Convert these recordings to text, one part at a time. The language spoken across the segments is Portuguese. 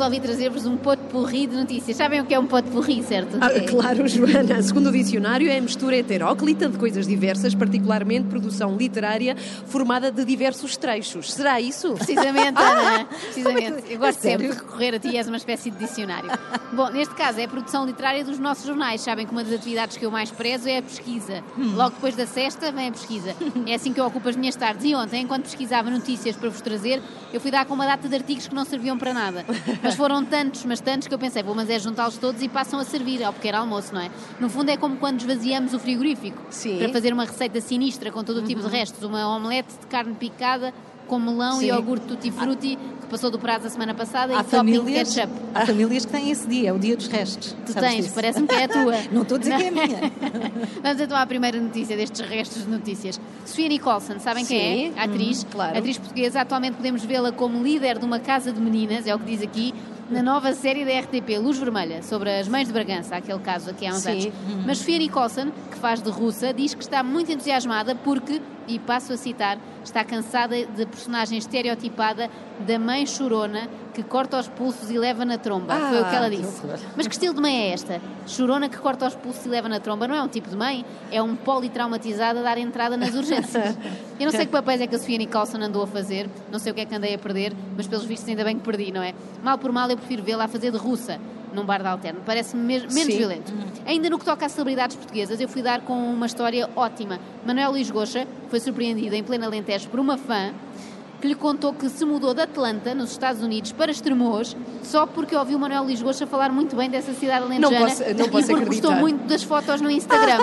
resolvi trazer-vos um pote porri de notícias. Sabem o que é um pote porri, certo? Ah, É. claro, Joana. Segundo o dicionário, é a mistura heteróclita de coisas diversas, particularmente produção literária formada de diversos trechos. Será isso? Precisamente, Ana. Precisamente. Eu gosto sempre de recorrer a ti, és uma espécie de dicionário. Bom, neste caso é a produção literária dos nossos jornais. Sabem que uma das atividades que eu mais prezo é a pesquisa. Logo depois da sexta vem a pesquisa. É assim que eu ocupo as minhas tardes. E ontem, enquanto pesquisava notícias para vos trazer, eu fui dar com uma data de artigos que não serviam para nada. Mas foram tantos, mas tantos, que eu pensei, vou, mas é juntá-los todos e passam a servir ao pequeno almoço, não é? No fundo é como quando esvaziamos o frigorífico Sim. para fazer uma receita sinistra com todo o tipo de restos. Uma omelete de carne picada com melão Sim. e iogurte tutti frutti que passou do prazo a semana passada Há e famílias, ketchup. há famílias que têm esse dia, é o dia dos restos. Tu tens, parece-me que é a tua. Não estou a dizer que é a minha. Vamos então à primeira notícia destes restos de notícias. Sofia Nicholson, sabem Sim, quem é? Atriz. claro. Atriz portuguesa. Atualmente podemos vê-la como líder de uma casa de meninas, é o que diz aqui, na nova série da RTP, Luz Vermelha, sobre as mães de Bragança, aquele caso aqui há uns Sim. anos. Mas Sofia Nicholson, que faz de russa, diz que está muito entusiasmada porque, e passo a citar, está cansada da personagem estereotipada da mãe chorona que corta os pulsos e leva na tromba. Foi o que ela Ah, que disse. horror. Mas que estilo de mãe é esta? Chorona que corta os pulsos e leva na tromba não é um tipo de mãe, é um politraumatizado a dar entrada nas urgências. Eu não sei que papéis é que a Sofia Nicholson andou a fazer, não sei o que é que andei a perder, mas pelos vistos ainda bem que perdi, não é? Mal por mal eu prefiro vê-la a fazer de russa num bar de alterno, parece-me menos Sim. violento. Ainda no que toca a celebridades portuguesas, eu fui dar com uma história ótima. Manuel Luís Goxa foi surpreendida em plena Alentejo por uma fã que lhe contou que se mudou de Atlanta, nos Estados Unidos, para Estremoz, só porque ouviu Manuel Luís Goxa falar muito bem dessa cidade alentejana Não posso- não e posso porque acreditar. gostou muito das fotos no Instagram.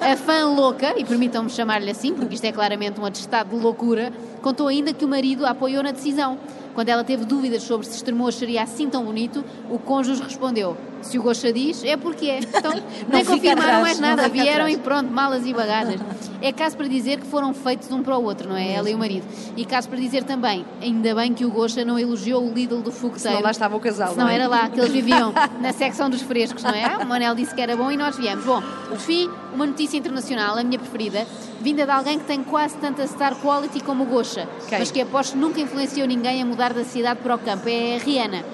A fã louca, e permitam-me chamar-lhe assim, porque isto é claramente um atestado de loucura, contou ainda que o marido a apoiou na decisão. Quando ela teve dúvidas sobre se Estremoz seria assim tão bonito, o cônjuge respondeu: Se o Goxa diz, é porque é. Então, nem confirmaram atrás, mais não nada, vieram atrás. e pronto, malas e bagagens. É caso para dizer que foram feitos um para o outro, não é? Ela e o marido. E caso para dizer também, ainda bem que o Goxa não elogiou o Lidl do fogoteiro. Senão lá estava o casal, não é? era lá que eles viviam, na secção dos frescos, não é? Ah, O Manel disse que era bom e nós viemos. Bom, por fim, uma notícia internacional, a minha preferida, vinda de alguém que tem quase tanta star quality como o Quem? mas que aposto nunca influenciou ninguém a mudar da cidade para o campo. É a Rihanna.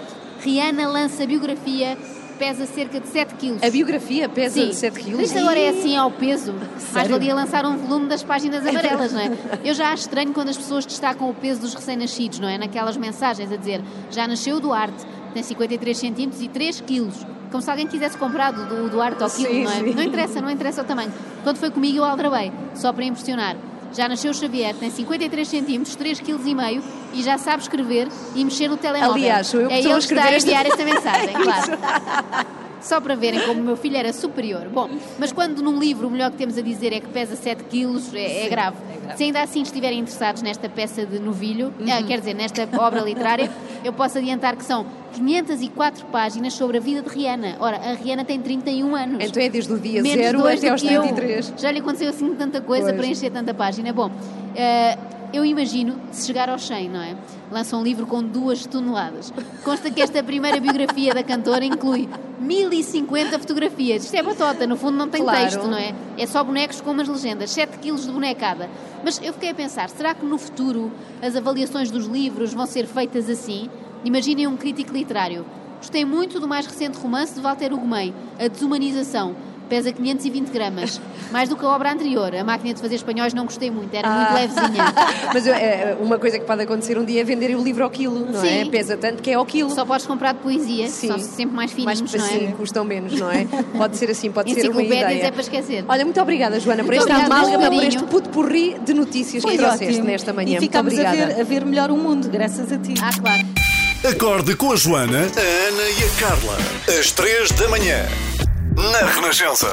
Rihanna lança biografia, pesa cerca de 7 quilos. A biografia pesa Sim. 7 quilos. Isto agora é assim ao peso. Mais Sério? valia lançar um volume das páginas amarelas, não é? Eu já acho estranho quando as pessoas destacam o peso dos recém-nascidos, não é? Naquelas mensagens a dizer já nasceu o Duarte, tem 53 centímetros e 3 quilos. Como se alguém quisesse comprar do, do Duarte ao quilo, Sim, não é? sim. Não interessa, não interessa o tamanho. Quando foi comigo eu aldrabei, só para impressionar. Já nasceu o Xavier, tem 53 centímetros, 3 quilos e já sabe escrever e mexer no telemóvel. Aliás, eu que é estou a ele que está a esta- enviar esta mensagem, claro. Só para verem como o meu filho era superior. Bom, mas quando num livro o melhor que temos a dizer é que pesa 7 quilos, é, é grave. é grave. Se ainda assim estiverem interessados nesta peça de novilho, ah, quer dizer, nesta obra literária, eu posso adiantar que são 504 páginas sobre a vida de Rihanna. Ora, a Rihanna tem 31 anos. Então é desde o dia Menos 0 dois até aos que eu. 33. Já lhe aconteceu assim tanta coisa Pois. para encher tanta página. Bom, eh, eu imagino se chegar aos 100, não é? Lança um livro com duas toneladas. Consta que esta primeira biografia da cantora inclui 1050 fotografias. Isto é batota, no fundo não tem Claro. texto, não é? É só bonecos com umas legendas, 7 quilos de bonecada. Mas eu fiquei a pensar, será que no futuro as avaliações dos livros vão ser feitas assim? Imaginem um crítico literário. Gostei muito do mais recente romance de Walter Ugumem, A Desumanização. Pesa 520 gramas. Mais do que a obra anterior. A máquina de fazer espanhóis não gostei muito, era muito Ah. levezinha. Mas é, uma coisa que pode acontecer um dia é venderem o livro ao quilo, não é? Sim. Pesa tanto que é ao quilo. Só podes comprar de poesia, Sim. são sempre mais mais fininhos, não assim, é? custam menos, não é? Pode ser assim, pode ser uma ideia. é para esquecer. Olha, muito obrigada, Joana, por Muito esta obrigada, amálgama, por este puto porri de notícias que Foi trouxeste ótimo. nesta manhã. E muito ficámos a obrigada. ver, a ver melhor o mundo, graças a ti. Ah, claro. Acorde com a Joana, a Ana e a Carla. Às três da manhã. Na Renascença.